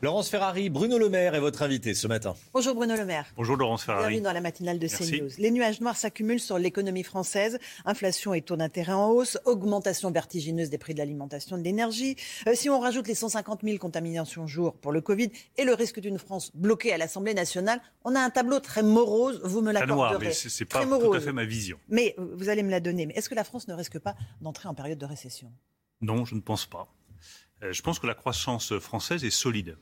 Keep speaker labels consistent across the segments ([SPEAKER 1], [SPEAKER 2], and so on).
[SPEAKER 1] Laurence Ferrari, Bruno Le Maire est votre invité ce matin.
[SPEAKER 2] Bonjour Bruno Le Maire.
[SPEAKER 3] Bonjour Laurence Ferrari.
[SPEAKER 2] Bienvenue dans la matinale de CNews. Les nuages noirs s'accumulent sur l'économie française. Inflation et taux d'intérêt en hausse, augmentation vertigineuse des prix de l'alimentation et de l'énergie. Euh, si on rajoute les 150 000 contaminations jour pour le Covid et le risque d'une France bloquée à l'Assemblée nationale, on a un tableau très morose, vous me l'accorderez.
[SPEAKER 3] mais c'est pas tout à fait ma vision.
[SPEAKER 2] Mais euh, vous allez me la donner. Mais est-ce que la France ne risque pas d'entrer en période de récession?
[SPEAKER 3] Non, je ne pense pas. Euh, je pense que la croissance française est solide.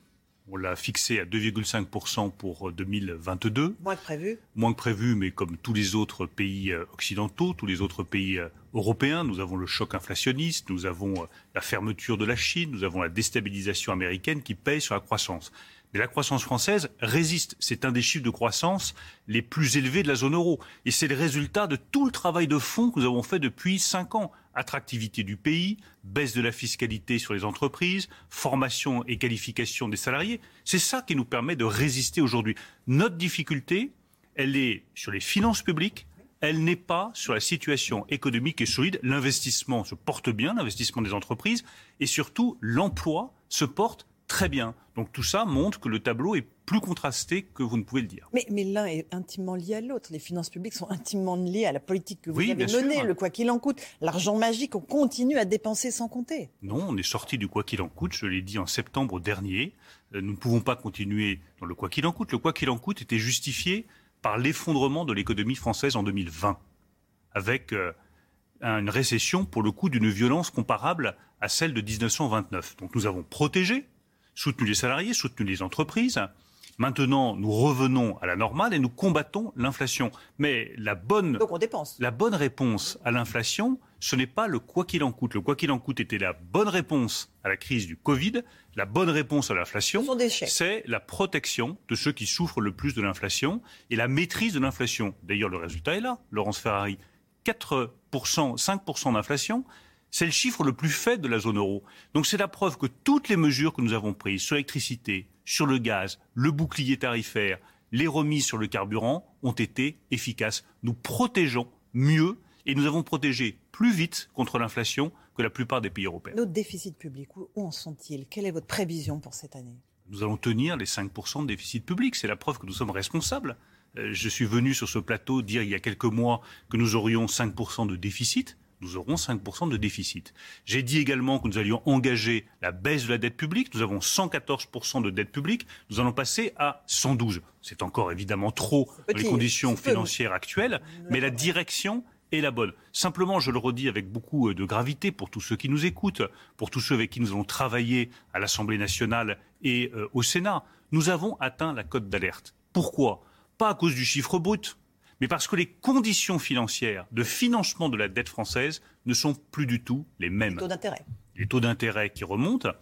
[SPEAKER 3] On l'a fixé à 2,5% pour 2022.
[SPEAKER 2] Moins que prévu.
[SPEAKER 3] Moins que prévu, mais comme tous les autres pays euh, occidentaux, tous les autres pays euh, européens, nous avons le choc inflationniste, nous avons euh, la fermeture de la Chine, nous avons la déstabilisation américaine qui pèse sur la croissance. Mais la croissance française résiste. C'est un des chiffres de croissance les plus élevés de la zone euro. Et c'est le résultat de tout le travail de fond que nous avons fait depuis cinq ans. Attractivité du pays, baisse de la fiscalité sur les entreprises, formation et qualification des salariés. C'est ça qui nous permet de résister aujourd'hui. Notre difficulté, elle est sur les finances publiques, elle n'est pas sur la situation économique et solide. L'investissement se porte bien, l'investissement des entreprises, et surtout l'emploi se porte très bien. Donc tout ça montre que le tableau est plus contrasté que vous ne pouvez le dire.
[SPEAKER 2] Mais, mais l'un est intimement lié à l'autre. Les finances publiques sont intimement liées à la politique que vous avez menée, le quoi qu'il en coûte. L'argent magique, on continue à dépenser sans compter.
[SPEAKER 3] Non, on est sorti du quoi qu'il en coûte, je l'ai dit en septembre dernier. Euh, nous ne pouvons pas continuer dans le quoi qu'il en coûte. Le quoi qu'il en coûte était justifié par l'effondrement de l'économie française en 2020, avec euh, une récession, pour le coup, d'une violence comparable à celle de 1929. Donc nous avons protégé soutenu les salariés, soutenu les entreprises. Maintenant, nous revenons à la normale et nous combattons l'inflation. Mais la bonne,
[SPEAKER 2] Donc on dépense.
[SPEAKER 3] la bonne réponse à l'inflation, ce n'est pas le quoi qu'il en coûte. Le quoi qu'il en coûte était la bonne réponse à la crise du Covid. La bonne réponse à l'inflation, c'est la protection de ceux qui souffrent le plus de l'inflation et la maîtrise de l'inflation. D'ailleurs, le résultat est là, Laurence Ferrari. 4%, 5% d'inflation, c'est le chiffre le plus faible de la zone euro. Donc c'est la preuve que toutes les mesures que nous avons prises sur l'électricité, sur le gaz, le bouclier tarifaire, les remises sur le carburant ont été efficaces. Nous protégeons mieux et nous avons protégé plus vite contre l'inflation que la plupart des pays européens.
[SPEAKER 2] Nos déficits publics, où en sont-ils? Quelle est votre prévision pour cette année?
[SPEAKER 3] Nous allons tenir les 5% de déficit public. C'est la preuve que nous sommes responsables. Euh, je suis venu sur ce plateau dire il y a quelques mois que nous aurions 5% de déficit nous aurons 5% de déficit. J'ai dit également que nous allions engager la baisse de la dette publique. Nous avons 114% de dette publique. Nous allons passer à 112. C'est encore évidemment trop dans les conditions financières actuelles, mais la direction est la bonne. Simplement, je le redis avec beaucoup de gravité pour tous ceux qui nous écoutent, pour tous ceux avec qui nous allons travailler à l'Assemblée nationale et euh, au Sénat, nous avons atteint la cote d'alerte. Pourquoi? Pas à cause du chiffre brut mais parce que les conditions financières de financement de la dette française ne sont plus du tout les mêmes. Les
[SPEAKER 2] taux d'intérêt.
[SPEAKER 3] Les taux d'intérêt qui remontent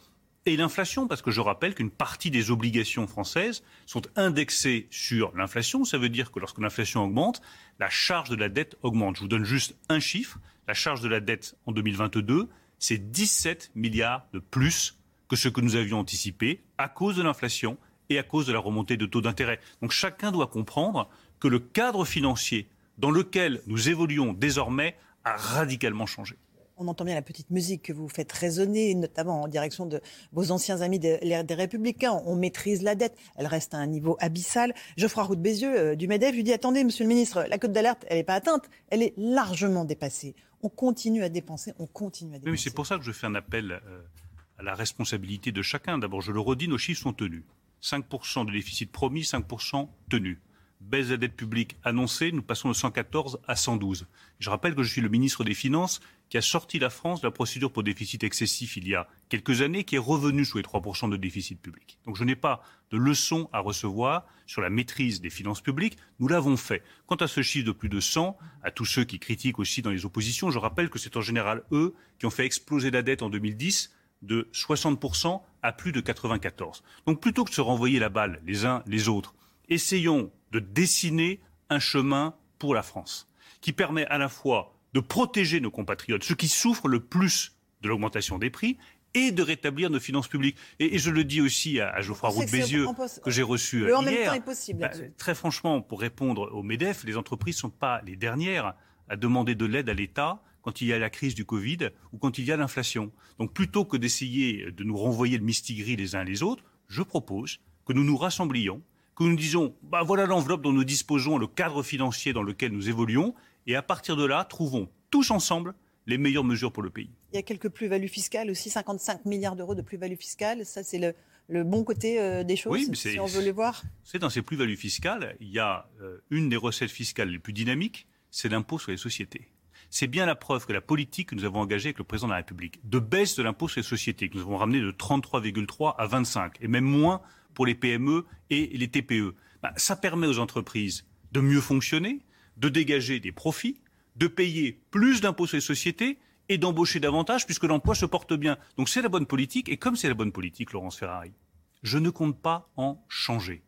[SPEAKER 3] et l'inflation, parce que je rappelle qu'une partie des obligations françaises sont indexées sur l'inflation. Ça veut dire que lorsque l'inflation augmente, la charge de la dette augmente. Je vous donne juste un chiffre. La charge de la dette en 2022, c'est 17 milliards de plus que ce que nous avions anticipé à cause de l'inflation et à cause de la remontée de taux d'intérêt. Donc chacun doit comprendre que le cadre financier dans lequel nous évoluons désormais a radicalement changé.
[SPEAKER 2] On entend bien la petite musique que vous faites résonner, notamment en direction de vos anciens amis des, Républicains. On maîtrise la dette, elle reste à un niveau abyssal. Geoffroy Roux de Bézieux euh, du MEDEF lui dit Attendez, monsieur le ministre, la cote d'alerte, elle n'est pas atteinte, elle est largement dépassée. On continue à dépenser, on continue à dépenser.
[SPEAKER 3] Oui, c'est pour ça que je fais un appel euh, à la responsabilité de chacun. D'abord, je le redis, nos chiffres sont tenus. 5% de déficit promis, 5% tenu baisse de la dette publique annoncée, nous passons de 114 à 112. Je rappelle que je suis le ministre des Finances qui a sorti la France de la procédure pour déficit excessif il y a quelques années, qui est revenu sous les 3% de déficit public. Donc je n'ai pas de leçon à recevoir sur la maîtrise des finances publiques. Nous l'avons fait. Quant à ce chiffre de plus de 100, à tous ceux qui critiquent aussi dans les oppositions, je rappelle que c'est en général eux qui ont fait exploser la dette en 2010 de 60% à plus de 94%. Donc plutôt que de se renvoyer la balle les uns les autres, essayons de dessiner un chemin pour la France qui permet à la fois de protéger nos compatriotes, ceux qui souffrent le plus de l'augmentation des prix, et de rétablir nos finances publiques. Et, je le dis aussi à, Geoffroy Roux Bézieux, que j'ai reçu
[SPEAKER 2] le
[SPEAKER 3] en Même
[SPEAKER 2] temps est possible, bah,
[SPEAKER 3] très franchement, pour répondre au MEDEF, les entreprises ne sont pas les dernières à demander de l'aide à l'État quand il y a la crise du Covid ou quand il y a l'inflation. Donc plutôt que d'essayer de nous renvoyer le mistigris les uns les autres, je propose que nous nous rassemblions, que nous disions, bah voilà l'enveloppe dont nous disposons, le cadre financier dans lequel nous évoluons, et à partir de là, trouvons tous ensemble les meilleures mesures pour le pays.
[SPEAKER 2] Il y a quelques plus-values fiscales aussi, 55 milliards d'euros de plus-values fiscales. Ça, c'est le, bon côté euh, des choses, oui, si on veut les voir.
[SPEAKER 3] C'est dans ces plus-values fiscales, il y a euh, une des recettes fiscales les plus dynamiques, c'est l'impôt sur les sociétés. C'est bien la preuve que la politique que nous avons engagée avec le président de la République, de baisse de l'impôt sur les sociétés, que nous avons ramené de 33,3 à 25, et même moins pour les PME et les TPE, bah, ça permet aux entreprises de mieux fonctionner, de dégager des profits, de payer plus d'impôts sur les sociétés et d'embaucher davantage puisque l'emploi se porte bien. Donc c'est la bonne politique et comme c'est la bonne politique, Laurence Ferrari, je ne compte pas en changer.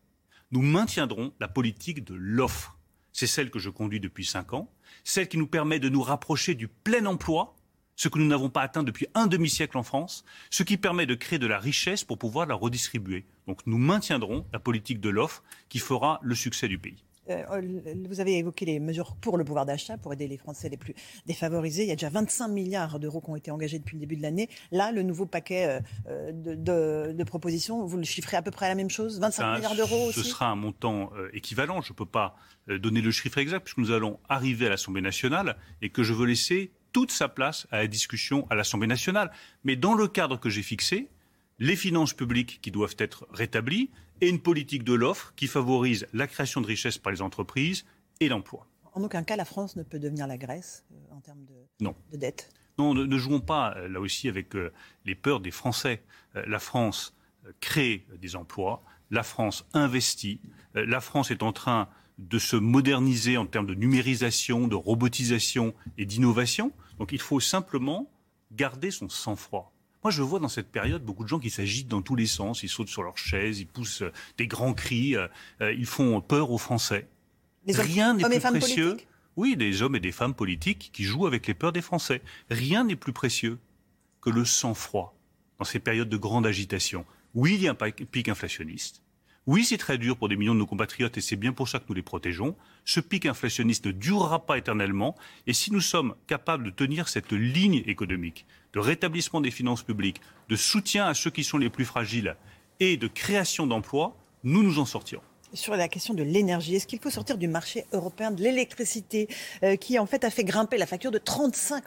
[SPEAKER 3] Nous maintiendrons la politique de l'offre. C'est celle que je conduis depuis cinq ans, celle qui nous permet de nous rapprocher du plein emploi, ce que nous n'avons pas atteint depuis un demi-siècle en France, ce qui permet de créer de la richesse pour pouvoir la redistribuer. Donc nous maintiendrons la politique de l'offre qui fera le succès du pays.
[SPEAKER 2] Euh, vous avez évoqué les mesures pour le pouvoir d'achat, pour aider les Français les plus défavorisés. Il y a déjà 25 milliards d'euros qui ont été engagés depuis le début de l'année. Là, le nouveau paquet euh, de, propositions, vous le chiffrez à peu près à la même chose? 25 milliards d'euros aussi?
[SPEAKER 3] Ce sera un montant euh, équivalent. Je ne peux pas donner le chiffre exact puisque nous allons arriver à l'Assemblée nationale et que je veux laisser toute sa place à la discussion à l'Assemblée nationale. Mais dans le cadre que j'ai fixé, les finances publiques qui doivent être rétablies et une politique de l'offre qui favorise la création de richesses par les entreprises et l'emploi.
[SPEAKER 2] En aucun cas, la France ne peut devenir la Grèce euh, en termes de,
[SPEAKER 3] non.
[SPEAKER 2] de dette
[SPEAKER 3] Non, ne, jouons pas euh, là aussi avec euh, les peurs des Français. la France crée des emplois, la France investit, la France est en train de se moderniser en termes de numérisation, de robotisation et d'innovation. Donc il faut simplement garder son sang-froid. Moi, je vois dans cette période beaucoup de gens qui s'agitent dans tous les sens, ils sautent sur leurs chaises, ils poussent euh, des grands cris, euh, euh, ils font peur aux Français. Rien n'est plus précieux. Oui, des hommes et des femmes politiques qui jouent avec les peurs des Français. Rien n'est plus précieux que le sang-froid dans ces périodes de grande agitation. Oui, il y a un pic inflationniste. Oui, c'est très dur pour des millions de nos compatriotes et c'est bien pour ça que nous les protégeons. Ce pic inflationniste ne durera pas éternellement et si nous sommes capables de tenir cette ligne économique de rétablissement des finances publiques, de soutien à ceux qui sont les plus fragiles et de création d'emplois, nous nous en sortirons
[SPEAKER 2] sur la question de l'énergie. Est-ce qu'il faut sortir du marché européen de l'électricité euh, qui en fait a fait grimper la facture de 35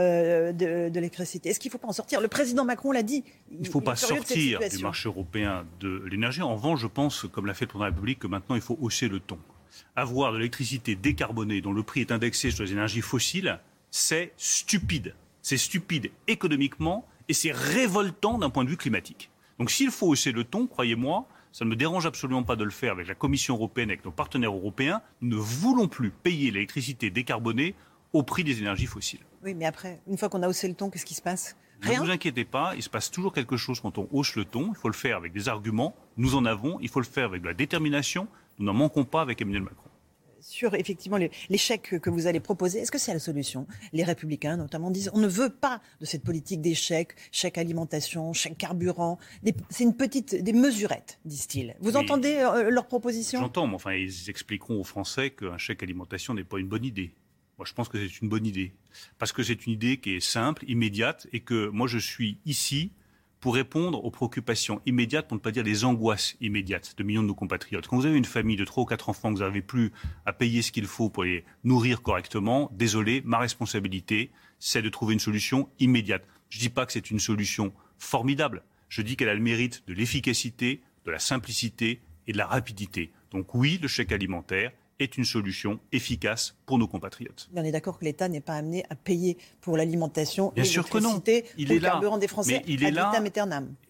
[SPEAKER 2] euh, de, l'électricité. Est-ce qu'il ne faut pas en sortir? Le président Macron l'a dit.
[SPEAKER 3] Il ne faut pas sortir du marché européen de l'énergie. En revanche, je pense, comme l'a fait le président de la République, que maintenant il faut hausser le ton. Avoir de l'électricité décarbonée dont le prix est indexé sur les énergies fossiles, c'est stupide. C'est stupide économiquement et c'est révoltant d'un point de vue climatique. Donc s'il faut hausser le ton, croyez-moi, ça ne me dérange absolument pas de le faire avec la Commission européenne, avec nos partenaires européens. Nous ne voulons plus payer l'électricité décarbonée au prix des énergies fossiles.
[SPEAKER 2] Oui, mais après, une fois qu'on a haussé le ton, qu'est-ce qui se passe?
[SPEAKER 3] Rien? Ne vous inquiétez pas, il se passe toujours quelque chose quand on hausse le ton. Il faut le faire avec des arguments. Nous en avons. Il faut le faire avec de la détermination. Nous n'en manquons pas avec Emmanuel Macron.
[SPEAKER 2] Sur effectivement l'échec que vous allez proposer, est-ce que c'est la solution? Les Républicains notamment disent on ne veut pas de cette politique d'échec, chèque alimentation, chèque carburant. C'est une petite des mesurettes, disent-ils. Vous entendez euh, leurs propositions
[SPEAKER 3] J'entends, mais enfin ils expliqueront aux Français qu'un chèque alimentation n'est pas une bonne idée. Moi, je pense que c'est une bonne idée. Parce que c'est une idée qui est simple, immédiate, et que moi, je suis ici pour répondre aux préoccupations immédiates, pour ne pas dire les angoisses immédiates de millions de nos compatriotes. Quand vous avez une famille de trois ou quatre enfants, que vous n'avez plus à payer ce qu'il faut pour les nourrir correctement, désolé, ma responsabilité, c'est de trouver une solution immédiate. Je ne dis pas que c'est une solution formidable. Je dis qu'elle a le mérite de l'efficacité, de la simplicité et de la rapidité. Donc oui, le chèque alimentaire est une solution efficace pour nos compatriotes.
[SPEAKER 2] on est d'accord que l'État n'est pas amené à payer pour l'alimentation
[SPEAKER 3] et l'électricité,
[SPEAKER 2] pour le carburant des Français
[SPEAKER 3] il est là.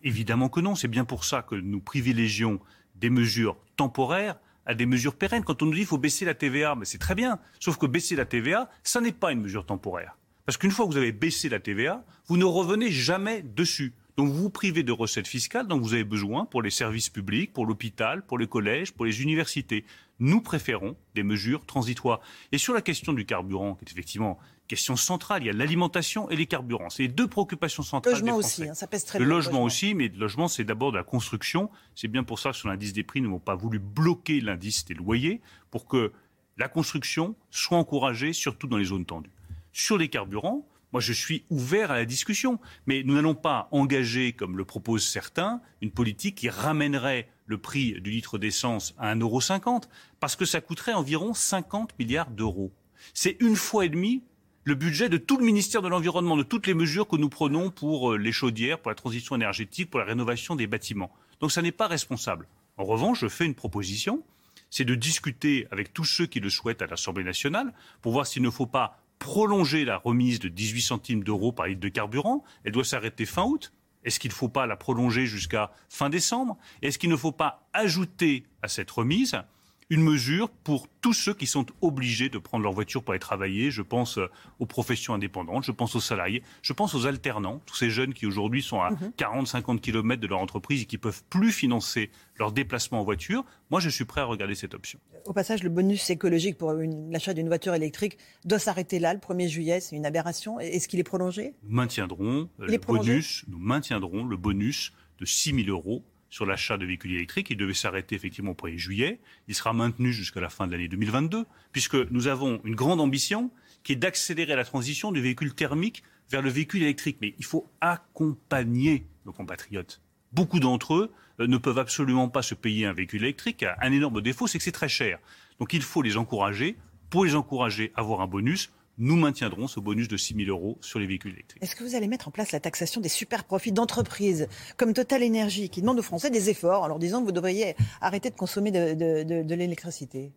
[SPEAKER 3] Évidemment que non. C'est bien pour ça que nous privilégions des mesures temporaires à des mesures pérennes. Quand on nous dit qu'il faut baisser la TVA, mais c'est très bien. Sauf que baisser la TVA, ça n'est pas une mesure temporaire. Parce qu'une fois que vous avez baissé la TVA, vous ne revenez jamais dessus. Donc vous vous privez de recettes fiscales dont vous avez besoin pour les services publics, pour l'hôpital, pour les collèges, pour les universités. Nous préférons des mesures transitoires. Et sur la question du carburant, qui est effectivement question centrale, il y a l'alimentation et les carburants. C'est les deux préoccupations centrales.
[SPEAKER 2] Le logement
[SPEAKER 3] aussi,
[SPEAKER 2] hein, ça pèse très
[SPEAKER 3] Le
[SPEAKER 2] bien,
[SPEAKER 3] logement, aussi, mais le logement, c'est d'abord de la construction. C'est bien pour ça que sur l'indice des prix, nous n'avons pas voulu bloquer l'indice des loyers pour que la construction soit encouragée, surtout dans les zones tendues. Sur les carburants, moi, je suis ouvert à la discussion, mais nous n'allons pas engager, comme le proposent certains, une politique qui ramènerait le prix du litre d'essence à 1,50 euro, parce que ça coûterait environ 50 milliards d'euros. C'est une fois et demie le budget de tout le ministère de l'Environnement, de toutes les mesures que nous prenons pour euh, les chaudières, pour la transition énergétique, pour la rénovation des bâtiments. Donc ça n'est pas responsable. En revanche, je fais une proposition, c'est de discuter avec tous ceux qui le souhaitent à l'Assemblée nationale pour voir s'il ne faut pas prolonger la remise de 18 centimes d'euros par litre de carburant. Elle doit s'arrêter fin août. Est-ce qu'il ne faut pas la prolonger jusqu'à fin décembre? Est-ce qu'il ne faut pas ajouter à cette remise? Une mesure pour tous ceux qui sont obligés de prendre leur voiture pour aller travailler. Je pense euh, aux professions indépendantes, je pense aux salariés, je pense aux alternants, tous ces jeunes qui aujourd'hui sont à 40-50 mhm. km de leur entreprise et qui peuvent plus financer leur déplacement en voiture. Moi, je suis prêt à regarder cette option.
[SPEAKER 2] Au passage, le bonus écologique pour l'achat d'une voiture électrique doit s'arrêter là, le 1er juillet. C'est une aberration. Est-ce qu'il est prolongé?
[SPEAKER 3] Nous maintiendrons euh, le bonus. Nous maintiendrons le bonus de 6 000 euros sur l'achat de véhicules électriques. Il devait s'arrêter effectivement au 1er juillet. Il sera maintenu jusqu'à la fin de l'année 2022, puisque nous avons une grande ambition qui est d'accélérer la transition du véhicule thermique vers le véhicule électrique. Mais il faut accompagner nos compatriotes. Beaucoup d'entre eux euh, ne peuvent absolument pas se payer un véhicule électrique. Un énorme défaut, c'est que c'est très cher. Donc il faut les encourager. Pour les encourager, avoir un bonus nous maintiendrons ce bonus de 6 000 euros sur les véhicules électriques.
[SPEAKER 2] Est-ce que vous allez mettre en place la taxation des super profits d'entreprises comme Total Energy qui demandent aux Français des efforts en leur disant que vous devriez arrêter de consommer de, l'électricité?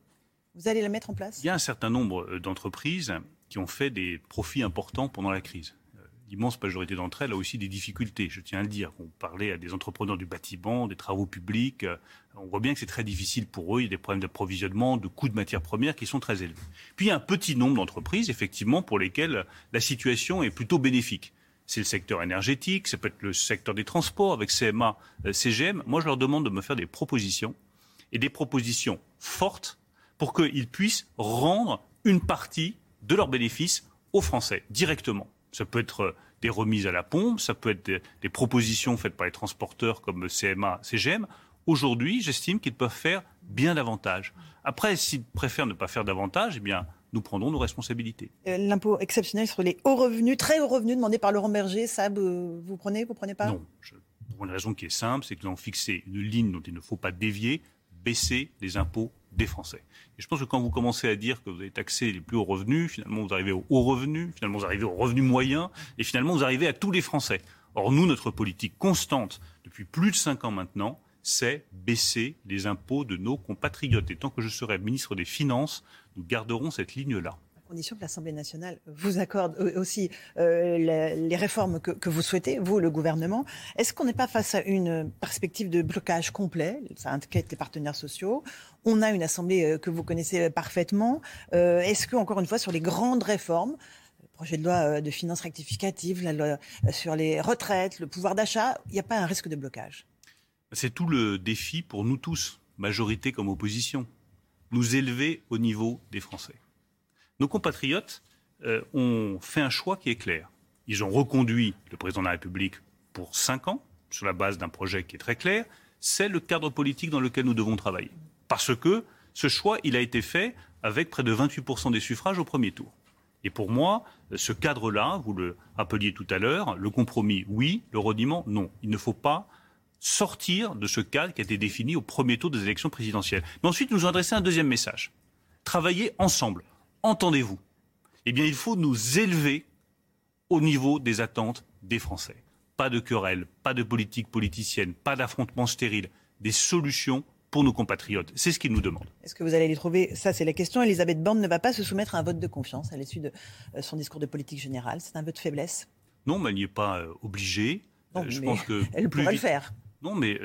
[SPEAKER 2] Vous allez la mettre en place?
[SPEAKER 3] Il y a un certain nombre euh, d'entreprises qui ont fait des profits importants pendant la crise l'immense majorité d'entre elles a aussi des difficultés, je tiens à le dire. On parlait à des entrepreneurs du bâtiment, des travaux publics. Euh, on voit bien que c'est très difficile pour eux. Il y a des problèmes d'approvisionnement, de coûts de matières premières qui sont très élevés. Puis il y a un petit nombre d'entreprises, effectivement, pour lesquelles la situation est plutôt bénéfique. C'est le secteur énergétique, ça peut être le secteur des transports avec CMA, euh, CGM. Moi, je leur demande de me faire des propositions et des propositions fortes pour qu'ils puissent rendre une partie de leurs bénéfices aux Français directement. Ça peut être euh, des remises à la pompe, ça peut être des, propositions faites par les transporteurs comme CMA, CGM. Aujourd'hui, j'estime qu'ils peuvent faire bien davantage. Après, s'ils préfèrent ne pas faire davantage, eh bien, nous prendrons nos responsabilités.
[SPEAKER 2] Euh, l'impôt exceptionnel sur les hauts revenus, très hauts revenus demandé par Laurent Berger, ça, vous prenez, vous prenez pas?
[SPEAKER 3] Non. pour une raison qui est simple, c'est que nous avons fixé une ligne dont il ne faut pas dévier, baisser les impôts des Français. Et je pense que quand vous commencez à dire que vous avez taxé les plus hauts revenus, finalement vous arrivez aux hauts revenus, finalement vous arrivez aux revenus moyens, et finalement vous arrivez à tous les Français. Or nous, notre politique constante depuis plus de cinq ans maintenant, c'est baisser les impôts de nos compatriotes. Et tant que je serai ministre des Finances, nous garderons cette ligne-là
[SPEAKER 2] condition que l'Assemblée nationale vous accorde aussi euh, les, réformes que, vous souhaitez, vous, le gouvernement. Est-ce qu'on n'est pas face à une perspective de blocage complet? Ça inquiète les partenaires sociaux. On a une Assemblée euh, que vous connaissez parfaitement. Euh, est-ce que, encore une fois, sur les grandes réformes, le projet de loi de finances rectificative, la loi sur les retraites, le pouvoir d'achat, il n'y a pas un risque de blocage?
[SPEAKER 3] C'est tout le défi pour nous tous, majorité comme opposition, nous élever au niveau des Français nos compatriotes euh, ont fait un choix qui est clair. Ils ont reconduit le président de la République pour cinq ans, sur la base d'un projet qui est très clair. C'est le cadre politique dans lequel nous devons travailler. Parce que ce choix, il a été fait avec près de 28% des suffrages au premier tour. Et pour moi, ce cadre-là, vous le rappeliez tout à l'heure, le compromis, oui, le rediment, non. Il ne faut pas sortir de ce cadre qui a été défini au premier tour des élections présidentielles. Mais ensuite, nous adresser un deuxième message. Travailler ensemble entendez-vous? Eh bien, il faut nous élever au niveau des attentes des Français. Pas de querelles, pas de politique politicienne, pas d'affrontements stériles, des solutions pour nos compatriotes. C'est ce qu'ils nous demandent.
[SPEAKER 2] Est-ce que vous allez les trouver? Ça, c'est la question. Elisabeth Borne ne va pas se soumettre à un vote de confiance à l'issue de euh, son discours de politique générale. C'est un vote de faiblesse
[SPEAKER 3] Non, mais elle n'y est pas euh, obligée.
[SPEAKER 2] Euh, je pense que elle pourrait le faire.
[SPEAKER 3] Non, mais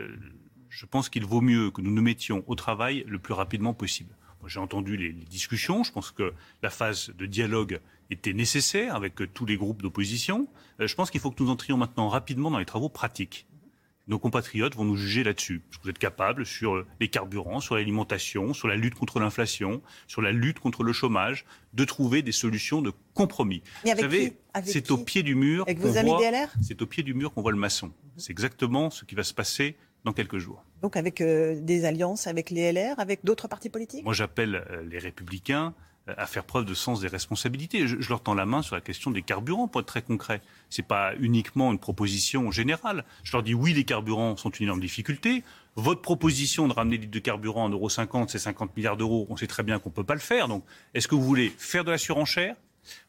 [SPEAKER 3] je pense qu'il vaut mieux que nous nous mettions au travail le plus rapidement possible J'ai entendu les, discussions. Je pense que la phase de dialogue était nécessaire avec tous les groupes d'opposition. je pense qu'il faut que nous entrions maintenant rapidement dans les travaux pratiques nos compatriotes vont nous juger là-dessus. Vous êtes capables sur les carburants, sur l'alimentation, sur la lutte contre l'inflation, sur la lutte contre le chômage, de trouver des solutions de compromis.
[SPEAKER 2] vous savez,
[SPEAKER 3] c'est au pied du mur.
[SPEAKER 2] Avec vos amis DLR
[SPEAKER 3] C'est au pied du mur qu'on voit le maçon. C'est exactement ce qui va se passer dans quelques jours.
[SPEAKER 2] Donc avec euh, des alliances avec les LR, avec d'autres partis politiques?
[SPEAKER 3] Moi j'appelle euh, les républicains à faire preuve de sens des responsabilités. Je, leur tends la main sur la question des carburants, pour être très concret. Ce n'est pas uniquement une proposition générale. Je leur dis oui, les carburants sont une énorme difficulté. Votre proposition de ramener litres de carburant en euros 50, c'est 50 milliards d'euros. On sait très bien qu'on ne peut pas le faire. Donc, est-ce que vous voulez faire de la surenchère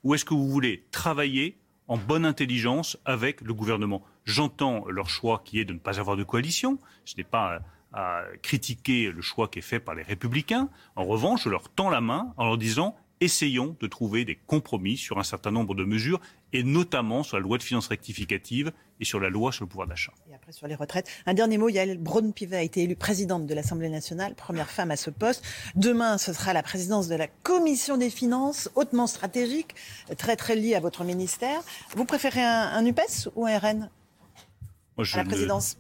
[SPEAKER 3] ou est-ce que vous voulez travailler en bonne intelligence avec le gouvernement? J'entends leur choix qui est de ne pas avoir de coalition. Ce n'est pas à critiquer le choix qui est fait par les républicains. En revanche, je leur tends la main en leur disant essayons de trouver des compromis sur un certain nombre de mesures, et notamment sur la loi de finances rectificative et sur la loi sur le pouvoir d'achat.
[SPEAKER 2] Et après sur les retraites. Un dernier mot, Yael Braun-Pivet a été élue présidente de l'Assemblée nationale, première femme à ce poste. Demain, ce sera la présidence de la Commission des finances, hautement stratégique, très très liée à votre ministère. Vous préférez un, UPES ou un RN à la présidence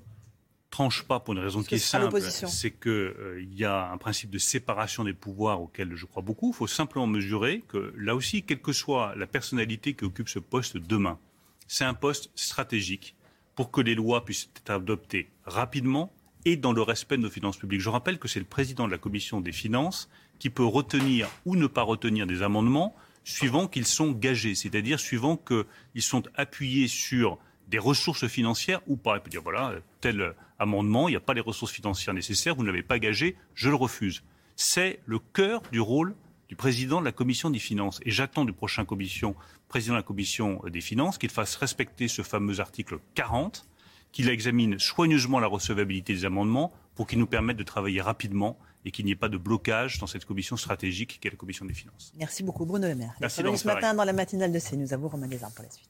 [SPEAKER 3] tranche pas pour une raison qui est simple, c'est qu'il euh, y a un principe de séparation des pouvoirs auquel je crois beaucoup. Il faut simplement mesurer que là aussi, quelle que soit la personnalité qui occupe ce poste demain, c'est un poste stratégique pour que les lois puissent être adoptées rapidement et dans le respect de nos finances publiques. Je rappelle que c'est le président de la commission des finances qui peut retenir ou ne pas retenir des amendements suivant qu'ils sont gagés, c'est-à-dire suivant qu'ils sont appuyés sur des ressources financières ou pas. Il peut dire voilà, tel amendement, il n'y a pas les ressources financières nécessaires, vous ne l'avez pas gagé, je le refuse. C'est le cœur du rôle du président de la commission des finances. Et j'attends du prochain commission, président de la commission des finances qu'il fasse respecter ce fameux article 40, qu'il examine soigneusement la recevabilité des amendements pour qu'il nous permette de travailler rapidement et qu'il n'y ait pas de blocage dans cette commission stratégique qu'est la commission des finances.
[SPEAKER 2] Merci beaucoup Bruno Le Maire.
[SPEAKER 3] Merci
[SPEAKER 2] ce matin dans la matinale de CNews. À vous Romain Lézard pour la suite.